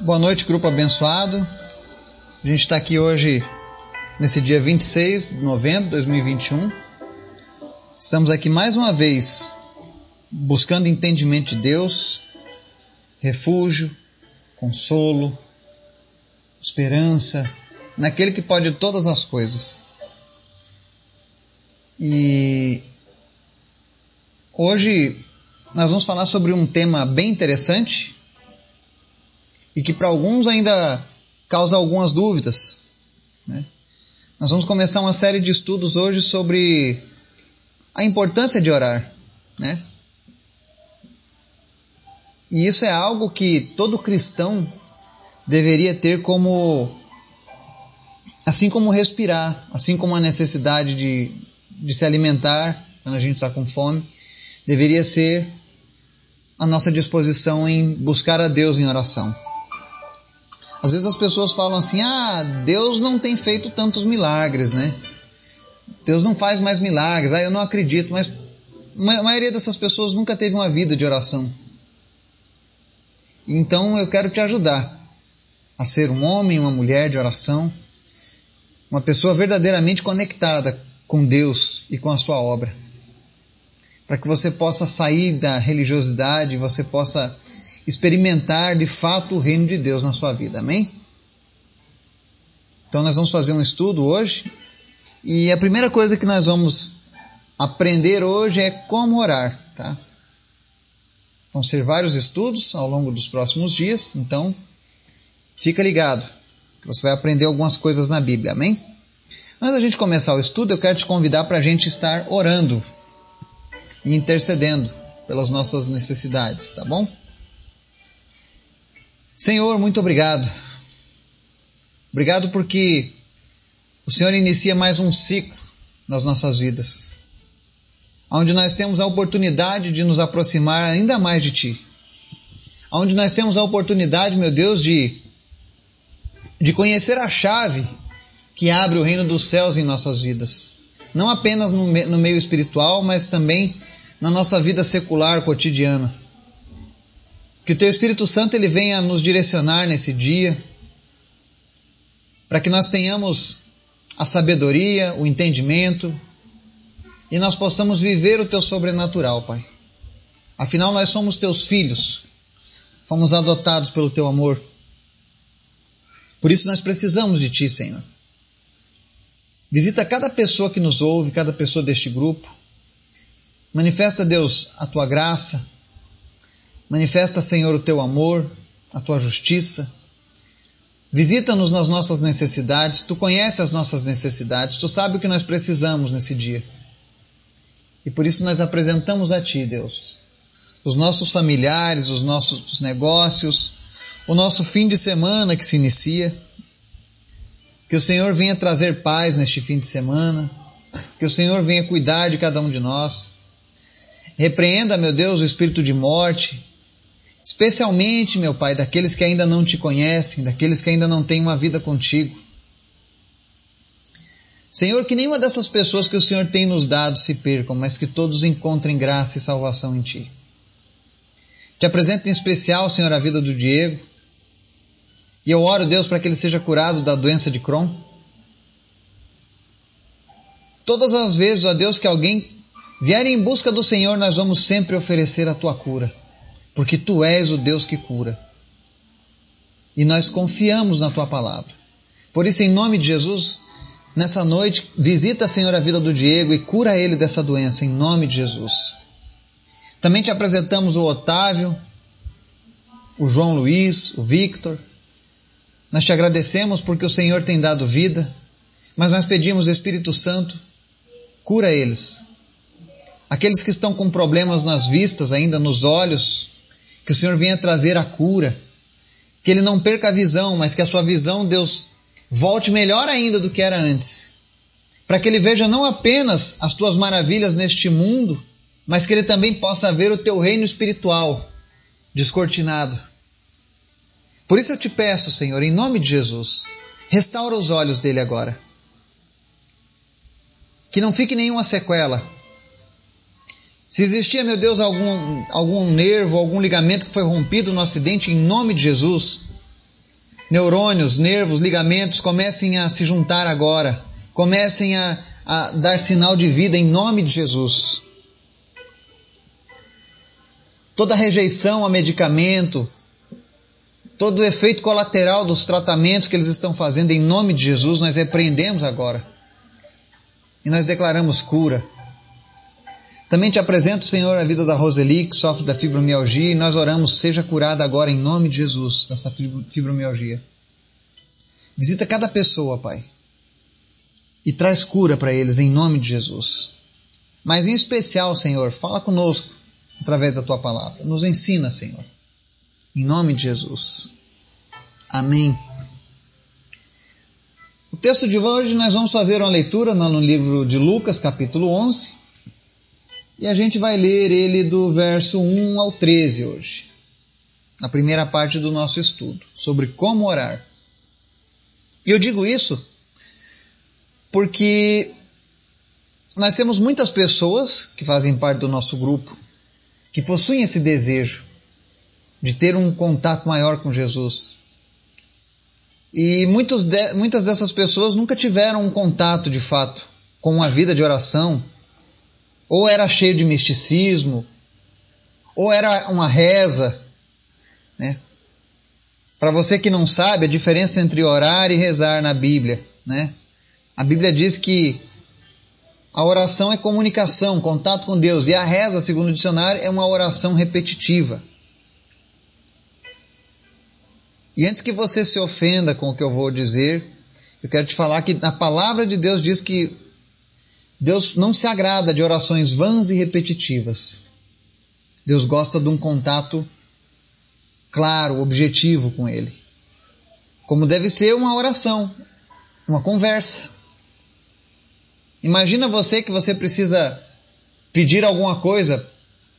Boa noite, grupo abençoado. A gente está aqui hoje, nesse dia 26 de novembro de 2021. Estamos aqui mais uma vez buscando entendimento de Deus, refúgio, consolo, esperança, naquele que pode todas as coisas. E hoje nós vamos falar sobre um tema bem interessante e que para alguns ainda causa algumas dúvidas. Né? Nós vamos começar uma série de estudos hoje sobre a importância de orar. Né? E isso é algo que todo cristão deveria ter como. Assim como respirar, assim como a necessidade de, de se alimentar quando a gente está com fome, deveria ser a nossa disposição em buscar a Deus em oração. Às vezes as pessoas falam assim: ah, Deus não tem feito tantos milagres, né? Deus não faz mais milagres, ah, eu não acredito, mas a maioria dessas pessoas nunca teve uma vida de oração. Então eu quero te ajudar a ser um homem, uma mulher de oração, uma pessoa verdadeiramente conectada com Deus e com a sua obra. Para que você possa sair da religiosidade, você possa experimentar de fato o reino de Deus na sua vida. Amém? Então nós vamos fazer um estudo hoje e a primeira coisa que nós vamos aprender hoje é como orar, tá? Vão ser vários estudos ao longo dos próximos dias, então fica ligado, que você vai aprender algumas coisas na Bíblia, amém? Antes da gente começar o estudo, eu quero te convidar para a gente estar orando e intercedendo pelas nossas necessidades, tá bom? Senhor, muito obrigado. Obrigado porque o Senhor inicia mais um ciclo nas nossas vidas, onde nós temos a oportunidade de nos aproximar ainda mais de Ti, onde nós temos a oportunidade, meu Deus, de, de conhecer a chave que abre o reino dos céus em nossas vidas, não apenas no, no meio espiritual, mas também na nossa vida secular cotidiana. Que o Teu Espírito Santo ele venha nos direcionar nesse dia, para que nós tenhamos a sabedoria, o entendimento e nós possamos viver o Teu sobrenatural, Pai. Afinal, nós somos Teus filhos, fomos adotados pelo Teu amor. Por isso nós precisamos de Ti, Senhor. Visita cada pessoa que nos ouve, cada pessoa deste grupo. Manifesta, Deus, a Tua graça, Manifesta, Senhor, o teu amor, a tua justiça. Visita-nos nas nossas necessidades. Tu conheces as nossas necessidades. Tu sabes o que nós precisamos nesse dia. E por isso nós apresentamos a Ti, Deus, os nossos familiares, os nossos negócios, o nosso fim de semana que se inicia. Que o Senhor venha trazer paz neste fim de semana. Que o Senhor venha cuidar de cada um de nós. Repreenda, meu Deus, o espírito de morte, especialmente, meu Pai, daqueles que ainda não te conhecem, daqueles que ainda não têm uma vida contigo. Senhor, que nenhuma dessas pessoas que o Senhor tem nos dado se percam, mas que todos encontrem graça e salvação em Ti. Te apresento em especial, Senhor, a vida do Diego. E eu oro, Deus, para que ele seja curado da doença de Crohn. Todas as vezes, ó Deus, que alguém vier em busca do Senhor, nós vamos sempre oferecer a tua cura porque tu és o Deus que cura. E nós confiamos na tua palavra. Por isso, em nome de Jesus, nessa noite, visita, Senhor, a vida do Diego e cura ele dessa doença, em nome de Jesus. Também te apresentamos o Otávio, o João Luiz, o Victor. Nós te agradecemos porque o Senhor tem dado vida, mas nós pedimos, Espírito Santo, cura eles. Aqueles que estão com problemas nas vistas, ainda nos olhos, que o Senhor venha trazer a cura, que ele não perca a visão, mas que a sua visão, Deus, volte melhor ainda do que era antes, para que ele veja não apenas as tuas maravilhas neste mundo, mas que ele também possa ver o teu reino espiritual descortinado. Por isso eu te peço, Senhor, em nome de Jesus, restaura os olhos dele agora. Que não fique nenhuma sequela, se existia, meu Deus, algum, algum nervo, algum ligamento que foi rompido no acidente, em nome de Jesus, neurônios, nervos, ligamentos comecem a se juntar agora, comecem a, a dar sinal de vida em nome de Jesus. Toda rejeição a medicamento, todo o efeito colateral dos tratamentos que eles estão fazendo em nome de Jesus, nós repreendemos agora. E nós declaramos cura. Também te apresento, Senhor, a vida da Roseli, que sofre da fibromialgia, e nós oramos, seja curada agora em nome de Jesus, dessa fibromialgia. Visita cada pessoa, Pai, e traz cura para eles em nome de Jesus. Mas em especial, Senhor, fala conosco através da tua palavra. Nos ensina, Senhor. Em nome de Jesus. Amém. O texto de hoje nós vamos fazer uma leitura no livro de Lucas, capítulo 11. E a gente vai ler ele do verso 1 ao 13 hoje, na primeira parte do nosso estudo, sobre como orar. E eu digo isso porque nós temos muitas pessoas que fazem parte do nosso grupo que possuem esse desejo de ter um contato maior com Jesus. E de, muitas dessas pessoas nunca tiveram um contato de fato com uma vida de oração, ou era cheio de misticismo, ou era uma reza. Né? Para você que não sabe, a diferença entre orar e rezar na Bíblia. Né? A Bíblia diz que a oração é comunicação, contato com Deus, e a reza, segundo o dicionário, é uma oração repetitiva. E antes que você se ofenda com o que eu vou dizer, eu quero te falar que a palavra de Deus diz que Deus não se agrada de orações vãs e repetitivas. Deus gosta de um contato claro, objetivo com Ele. Como deve ser uma oração, uma conversa. Imagina você que você precisa pedir alguma coisa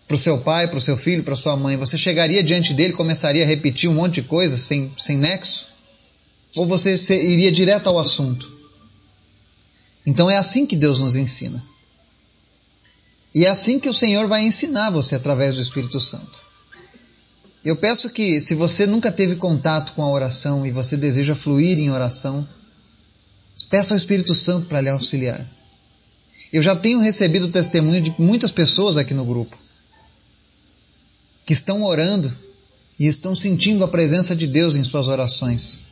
para o seu pai, para o seu filho, para sua mãe. Você chegaria diante dele e começaria a repetir um monte de coisa sem, sem nexo? Ou você iria direto ao assunto? Então é assim que Deus nos ensina. E é assim que o Senhor vai ensinar você através do Espírito Santo. Eu peço que, se você nunca teve contato com a oração e você deseja fluir em oração, peça ao Espírito Santo para lhe auxiliar. Eu já tenho recebido testemunho de muitas pessoas aqui no grupo que estão orando e estão sentindo a presença de Deus em suas orações.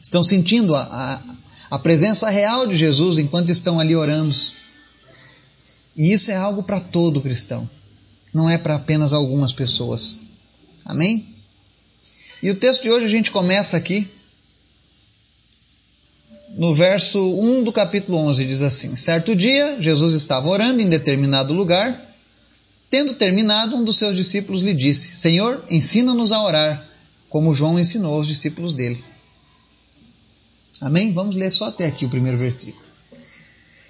Estão sentindo a, a, a presença real de Jesus enquanto estão ali orando. E isso é algo para todo cristão, não é para apenas algumas pessoas. Amém? E o texto de hoje a gente começa aqui no verso 1 do capítulo 11, diz assim: Certo dia, Jesus estava orando em determinado lugar. Tendo terminado, um dos seus discípulos lhe disse: Senhor, ensina-nos a orar, como João ensinou os discípulos dele. Amém? Vamos ler só até aqui o primeiro versículo.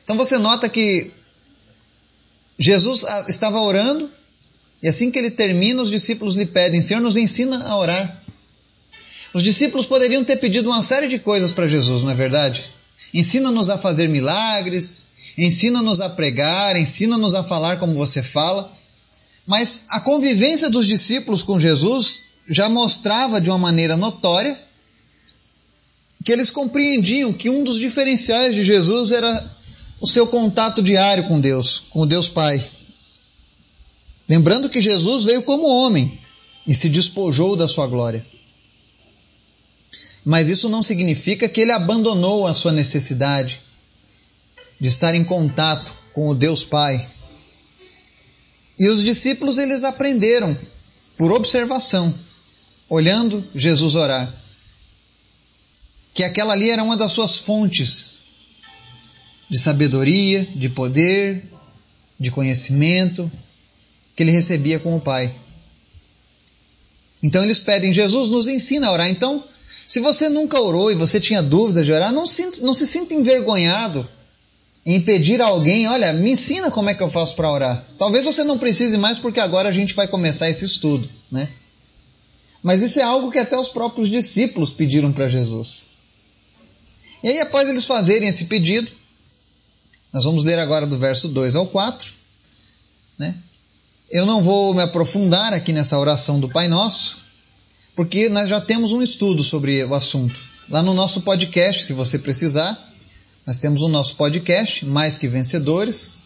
Então você nota que Jesus ah, estava orando e assim que ele termina, os discípulos lhe pedem: Senhor, nos ensina a orar. Os discípulos poderiam ter pedido uma série de coisas para Jesus, não é verdade? Ensina-nos a fazer milagres, ensina-nos a pregar, ensina-nos a falar como você fala. Mas a convivência dos discípulos com Jesus já mostrava de uma maneira notória que eles compreendiam que um dos diferenciais de Jesus era o seu contato diário com Deus, com o Deus Pai. Lembrando que Jesus veio como homem e se despojou da sua glória. Mas isso não significa que ele abandonou a sua necessidade de estar em contato com o Deus Pai. E os discípulos eles aprenderam por observação, olhando Jesus orar que aquela ali era uma das suas fontes de sabedoria, de poder, de conhecimento que ele recebia com o Pai. Então eles pedem, Jesus nos ensina a orar. Então, se você nunca orou e você tinha dúvidas de orar, não, se, não se sinta envergonhado em pedir a alguém, olha, me ensina como é que eu faço para orar. Talvez você não precise mais porque agora a gente vai começar esse estudo, né? Mas isso é algo que até os próprios discípulos pediram para Jesus. E aí, após eles fazerem esse pedido, nós vamos ler agora do verso 2 ao 4. Né? Eu não vou me aprofundar aqui nessa oração do Pai Nosso, porque nós já temos um estudo sobre o assunto. Lá no nosso podcast, se você precisar, nós temos o nosso podcast, Mais Que Vencedores.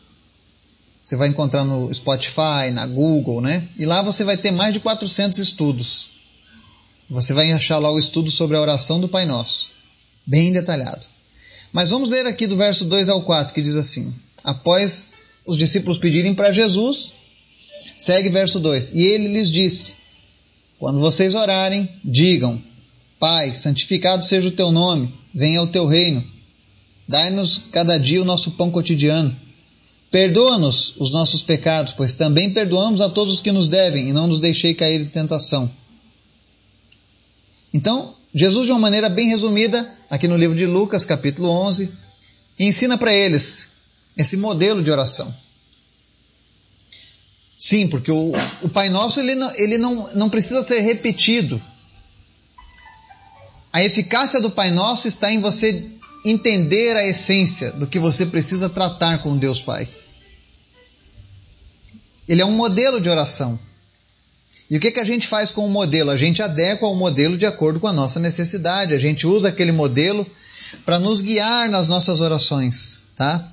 Você vai encontrar no Spotify, na Google, né? E lá você vai ter mais de 400 estudos. Você vai achar lá o estudo sobre a oração do Pai Nosso, bem detalhado. Mas vamos ler aqui do verso 2 ao 4, que diz assim: Após os discípulos pedirem para Jesus, segue verso 2: E ele lhes disse: Quando vocês orarem, digam: Pai, santificado seja o teu nome, venha o teu reino. Dai-nos cada dia o nosso pão cotidiano. Perdoa-nos os nossos pecados, pois também perdoamos a todos os que nos devem, e não nos deixei cair em tentação. Então, Jesus, de uma maneira bem resumida, aqui no livro de Lucas, capítulo 11, ensina para eles esse modelo de oração. Sim, porque o, o Pai Nosso ele, não, ele não, não precisa ser repetido. A eficácia do Pai Nosso está em você entender a essência do que você precisa tratar com Deus Pai. Ele é um modelo de oração. E o que, que a gente faz com o modelo? A gente adequa ao modelo de acordo com a nossa necessidade. A gente usa aquele modelo para nos guiar nas nossas orações, tá?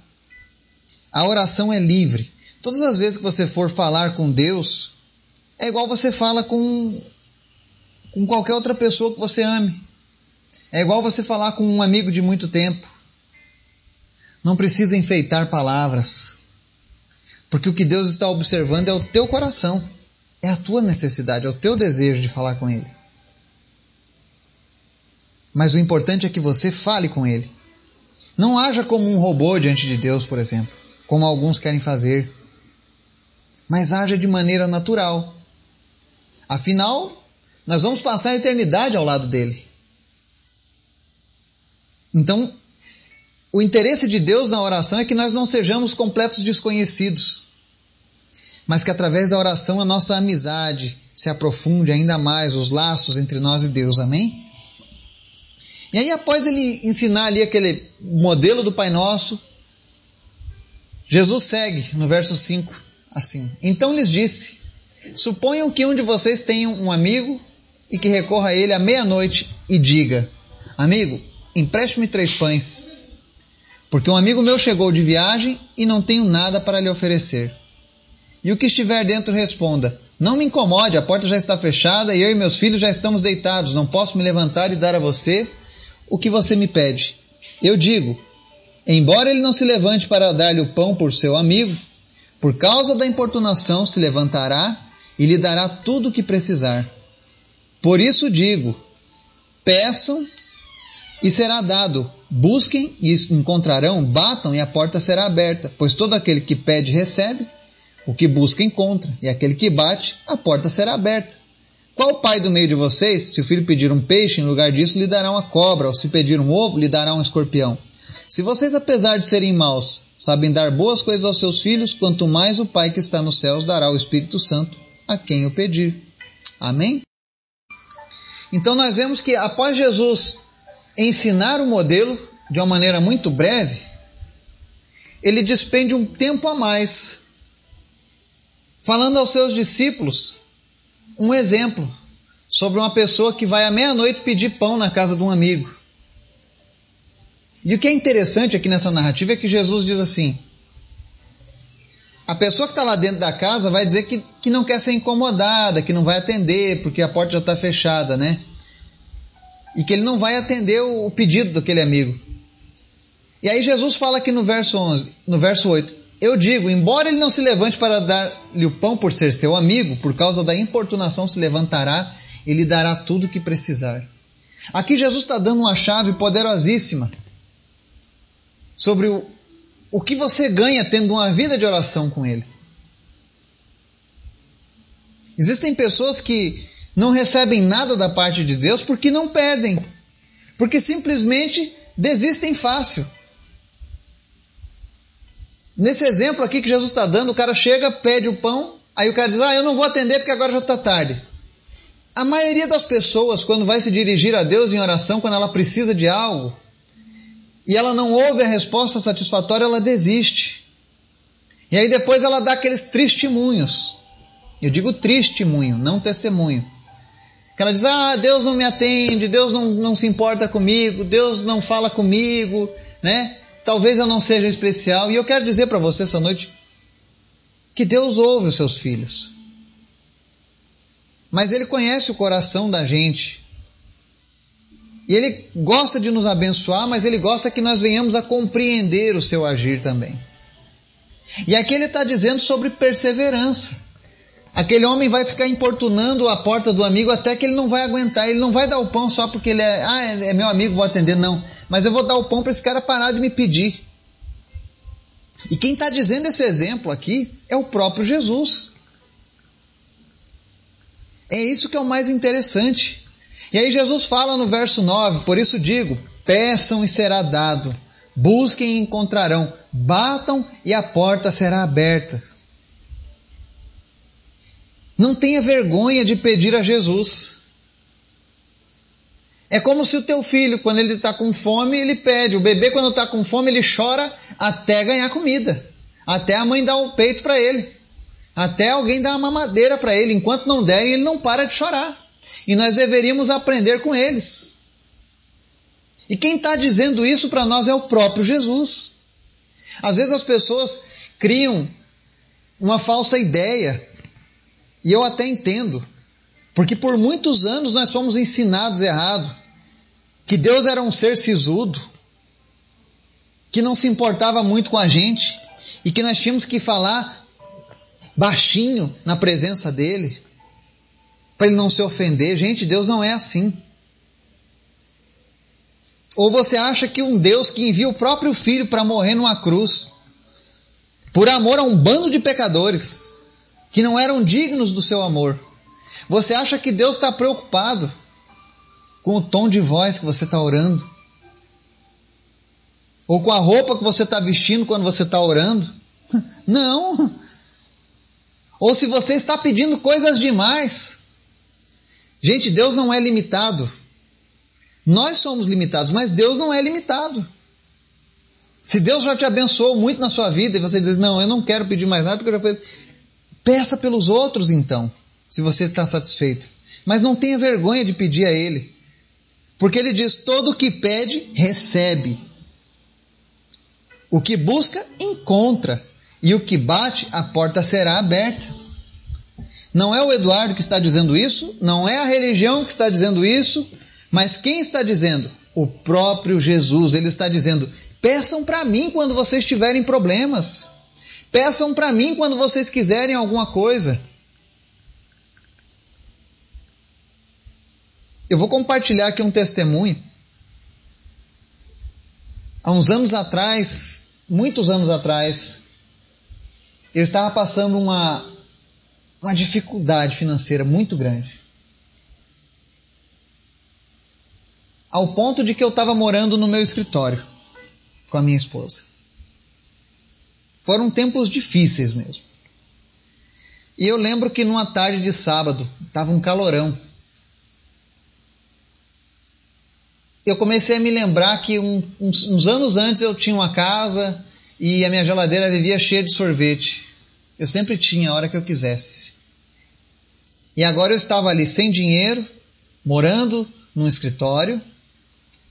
A oração é livre. Todas as vezes que você for falar com Deus, é igual você fala com, com qualquer outra pessoa que você ame. É igual você falar com um amigo de muito tempo. Não precisa enfeitar palavras. Porque o que Deus está observando é o teu coração. É a tua necessidade, é o teu desejo de falar com Ele. Mas o importante é que você fale com Ele. Não haja como um robô diante de Deus, por exemplo, como alguns querem fazer. Mas haja de maneira natural. Afinal, nós vamos passar a eternidade ao lado dele. Então, o interesse de Deus na oração é que nós não sejamos completos desconhecidos mas que através da oração a nossa amizade se aprofunde ainda mais, os laços entre nós e Deus, amém? E aí, após ele ensinar ali aquele modelo do Pai Nosso, Jesus segue no verso 5 assim: Então lhes disse: Suponham que um de vocês tenha um amigo e que recorra a ele à meia-noite e diga: Amigo, empreste-me três pães, porque um amigo meu chegou de viagem e não tenho nada para lhe oferecer. E o que estiver dentro responda: Não me incomode, a porta já está fechada e eu e meus filhos já estamos deitados, não posso me levantar e dar a você o que você me pede. Eu digo: Embora ele não se levante para dar-lhe o pão por seu amigo, por causa da importunação se levantará e lhe dará tudo o que precisar. Por isso digo: peçam e será dado, busquem e encontrarão, batam e a porta será aberta, pois todo aquele que pede recebe, o que busca encontra, e aquele que bate, a porta será aberta. Qual pai do meio de vocês, se o filho pedir um peixe, em lugar disso lhe dará uma cobra, ou se pedir um ovo, lhe dará um escorpião? Se vocês, apesar de serem maus, sabem dar boas coisas aos seus filhos, quanto mais o Pai que está nos céus dará o Espírito Santo a quem o pedir. Amém? Então nós vemos que após Jesus ensinar o modelo de uma maneira muito breve, ele despende um tempo a mais falando aos seus discípulos um exemplo sobre uma pessoa que vai à meia-noite pedir pão na casa de um amigo. E o que é interessante aqui nessa narrativa é que Jesus diz assim: a pessoa que está lá dentro da casa vai dizer que, que não quer ser incomodada, que não vai atender porque a porta já está fechada, né? E que ele não vai atender o, pedido daquele amigo. E aí Jesus fala aqui no verso 11, no verso 8: eu digo, embora ele não se levante para dar-lhe o pão por ser seu amigo, por causa da importunação se levantará e lhe dará tudo o que precisar. Aqui Jesus está dando uma chave poderosíssima sobre o, o que você ganha tendo uma vida de oração com Ele. Existem pessoas que não recebem nada da parte de Deus porque não pedem, porque simplesmente desistem fácil. Nesse exemplo aqui que Jesus está dando, o cara chega, pede o pão, aí o cara diz: Ah, eu não vou atender porque agora já está tarde. A maioria das pessoas, quando vai se dirigir a Deus em oração, quando ela precisa de algo, e ela não ouve a resposta satisfatória, ela desiste. E aí depois ela dá aqueles testemunhos. Eu digo testemunho, não testemunho. Que ela diz: Ah, Deus não me atende, Deus não, não se importa comigo, Deus não fala comigo, né? Talvez eu não seja especial. E eu quero dizer para você essa noite que Deus ouve os seus filhos. Mas Ele conhece o coração da gente. E Ele gosta de nos abençoar, mas Ele gosta que nós venhamos a compreender o seu agir também. E aqui Ele está dizendo sobre perseverança. Aquele homem vai ficar importunando a porta do amigo até que ele não vai aguentar. Ele não vai dar o pão só porque ele é, ah, é meu amigo, vou atender. Não. Mas eu vou dar o pão para esse cara parar de me pedir. E quem está dizendo esse exemplo aqui é o próprio Jesus. É isso que é o mais interessante. E aí Jesus fala no verso 9: Por isso digo, peçam e será dado, busquem e encontrarão, batam e a porta será aberta. Não tenha vergonha de pedir a Jesus. É como se o teu filho, quando ele está com fome, ele pede. O bebê, quando está com fome, ele chora até ganhar comida. Até a mãe dar o peito para ele. Até alguém dar uma mamadeira para ele. Enquanto não derem, ele não para de chorar. E nós deveríamos aprender com eles. E quem está dizendo isso para nós é o próprio Jesus. Às vezes as pessoas criam uma falsa ideia e eu até entendo, porque por muitos anos nós fomos ensinados errado, que Deus era um ser sisudo, que não se importava muito com a gente e que nós tínhamos que falar baixinho na presença dele, para ele não se ofender. Gente, Deus não é assim. Ou você acha que um Deus que envia o próprio filho para morrer numa cruz, por amor a um bando de pecadores, que não eram dignos do seu amor. Você acha que Deus está preocupado com o tom de voz que você está orando? Ou com a roupa que você está vestindo quando você está orando? Não! Ou se você está pedindo coisas demais. Gente, Deus não é limitado. Nós somos limitados, mas Deus não é limitado. Se Deus já te abençoou muito na sua vida e você diz, não, eu não quero pedir mais nada porque eu já fui Peça pelos outros então, se você está satisfeito. Mas não tenha vergonha de pedir a Ele. Porque Ele diz: todo o que pede, recebe. O que busca, encontra. E o que bate, a porta será aberta. Não é o Eduardo que está dizendo isso, não é a religião que está dizendo isso, mas quem está dizendo? O próprio Jesus. Ele está dizendo: peçam para mim quando vocês tiverem problemas. Peçam para mim quando vocês quiserem alguma coisa. Eu vou compartilhar aqui um testemunho. Há uns anos atrás, muitos anos atrás, eu estava passando uma, uma dificuldade financeira muito grande. Ao ponto de que eu estava morando no meu escritório com a minha esposa. Foram tempos difíceis mesmo. E eu lembro que numa tarde de sábado, estava um calorão. Eu comecei a me lembrar que um, uns, uns anos antes eu tinha uma casa e a minha geladeira vivia cheia de sorvete. Eu sempre tinha a hora que eu quisesse. E agora eu estava ali sem dinheiro, morando num escritório,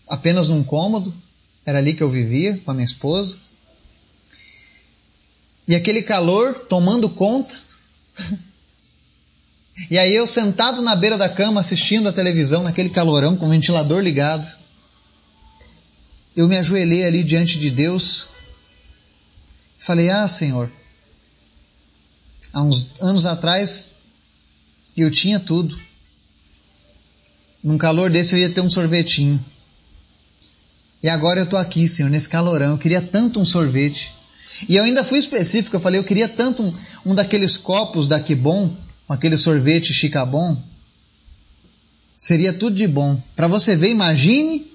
apenas num cômodo, era ali que eu vivia com a minha esposa. E aquele calor tomando conta. E aí eu sentado na beira da cama assistindo a televisão naquele calorão com o ventilador ligado. Eu me ajoelhei ali diante de Deus. Falei: "Ah, Senhor, há uns anos atrás eu tinha tudo. Num calor desse eu ia ter um sorvetinho. E agora eu estou aqui, Senhor, nesse calorão. Eu queria tanto um sorvete. E eu ainda fui específico, eu falei, eu queria tanto um, um daqueles copos da Kibon, aquele sorvete Chicabon. Seria tudo de bom. Para você ver, imagine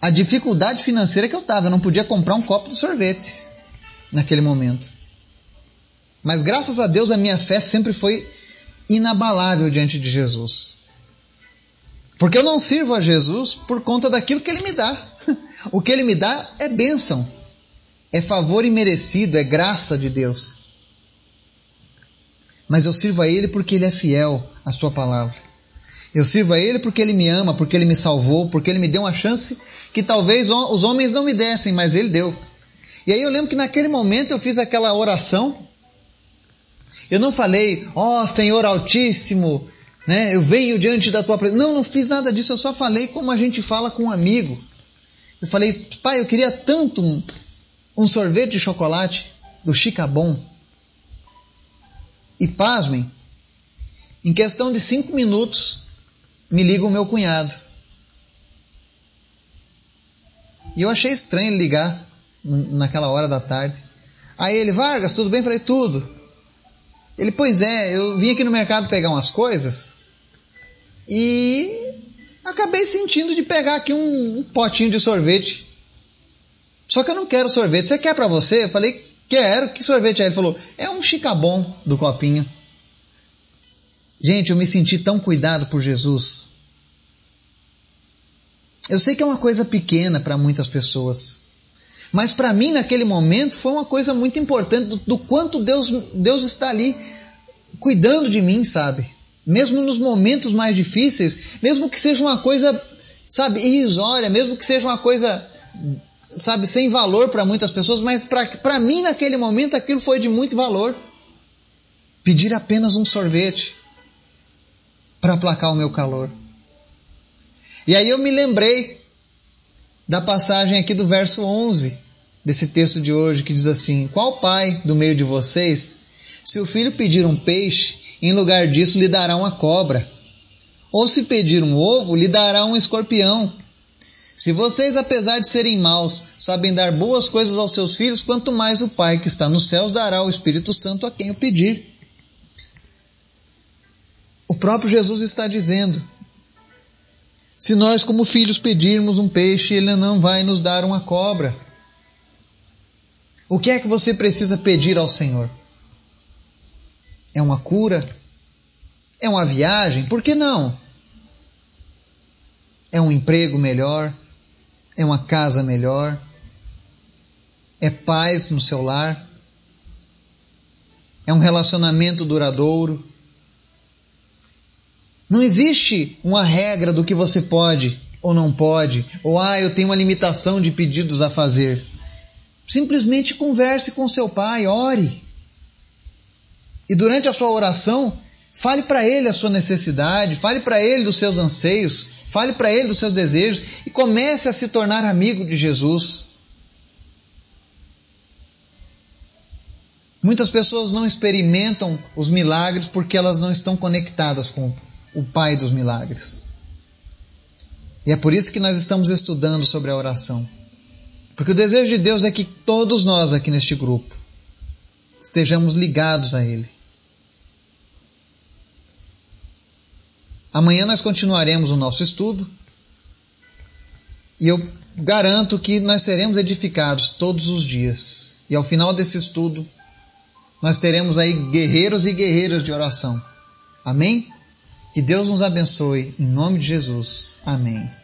a dificuldade financeira que eu estava. Eu não podia comprar um copo de sorvete naquele momento. Mas graças a Deus a minha fé sempre foi inabalável diante de Jesus. Porque eu não sirvo a Jesus por conta daquilo que ele me dá. O que ele me dá é bênção é favor imerecido, é graça de Deus. mas eu sirvo a Ele porque Ele é fiel à Sua palavra. Eu sirvo a Ele porque Ele me ama, porque Ele me salvou, porque Ele me deu uma chance que talvez os homens não me dessem, mas Ele deu. E aí eu lembro que naquele momento eu fiz aquela oração. Eu não falei, ó oh, Senhor Altíssimo, né, eu venho diante da tua presença. Não, não fiz nada disso, eu só falei como a gente fala com um amigo. Eu falei, pai, eu queria tanto um, sorvete de chocolate do Chicabon. E pasmem, em questão de cinco minutos, me liga o meu cunhado. E eu achei estranho ligar naquela hora da tarde. Aí ele, Vargas, tudo bem? Eu falei, tudo. Ele, pois é, eu vim aqui no mercado pegar umas coisas e acabei sentindo de pegar aqui um, um potinho de sorvete. Só que eu não quero sorvete. Você quer para você? Eu falei, quero. Que sorvete é? Ele falou, é um chicabom do copinho. Gente, eu me senti tão cuidado por Jesus. Eu sei que é uma coisa pequena para muitas pessoas. Mas para mim, naquele momento, foi uma coisa muito importante do, do, quanto Deus, Deus está ali cuidando de mim, sabe? Mesmo nos momentos mais difíceis, mesmo que seja uma coisa, sabe, irrisória, mesmo que seja uma coisa, sabe, sem valor para muitas pessoas, mas para mim, naquele momento, aquilo foi de muito valor. Pedir apenas um sorvete para aplacar o meu calor. E aí eu me lembrei da passagem aqui do verso 11 desse texto de hoje que diz assim: Qual pai do meio de vocês, se o filho pedir um peixe, em lugar disso lhe dará uma cobra? Ou se pedir um ovo, lhe dará um escorpião? Se vocês, apesar de serem maus, sabem dar boas coisas aos seus filhos, quanto mais o Pai que está nos céus dará o Espírito Santo a quem o pedir. O próprio Jesus está dizendo: se nós, como filhos, pedirmos um peixe, ele não vai nos dar uma cobra. O que é que você precisa pedir ao Senhor? É uma cura? É uma viagem? Por que não? É um emprego melhor? É uma casa melhor? É paz no seu lar? É um relacionamento duradouro? Não existe uma regra do que você pode ou não pode, ou ah, eu tenho uma limitação de pedidos a fazer. Simplesmente converse com seu pai, ore. E durante a sua oração, fale para ele a sua necessidade, fale para ele dos seus anseios, fale para ele dos seus desejos e comece a se tornar amigo de Jesus. Muitas pessoas não experimentam os milagres porque elas não estão conectadas com o Pai dos milagres. E é por isso que nós estamos estudando sobre a oração. Porque o desejo de Deus é que todos nós aqui neste grupo estejamos ligados a Ele. Amanhã nós continuaremos o nosso estudo e eu garanto que nós seremos edificados todos os dias. E ao final desse estudo, nós teremos aí guerreiros e guerreiras de oração. Amém? Que Deus nos abençoe, em nome de Jesus. Amém.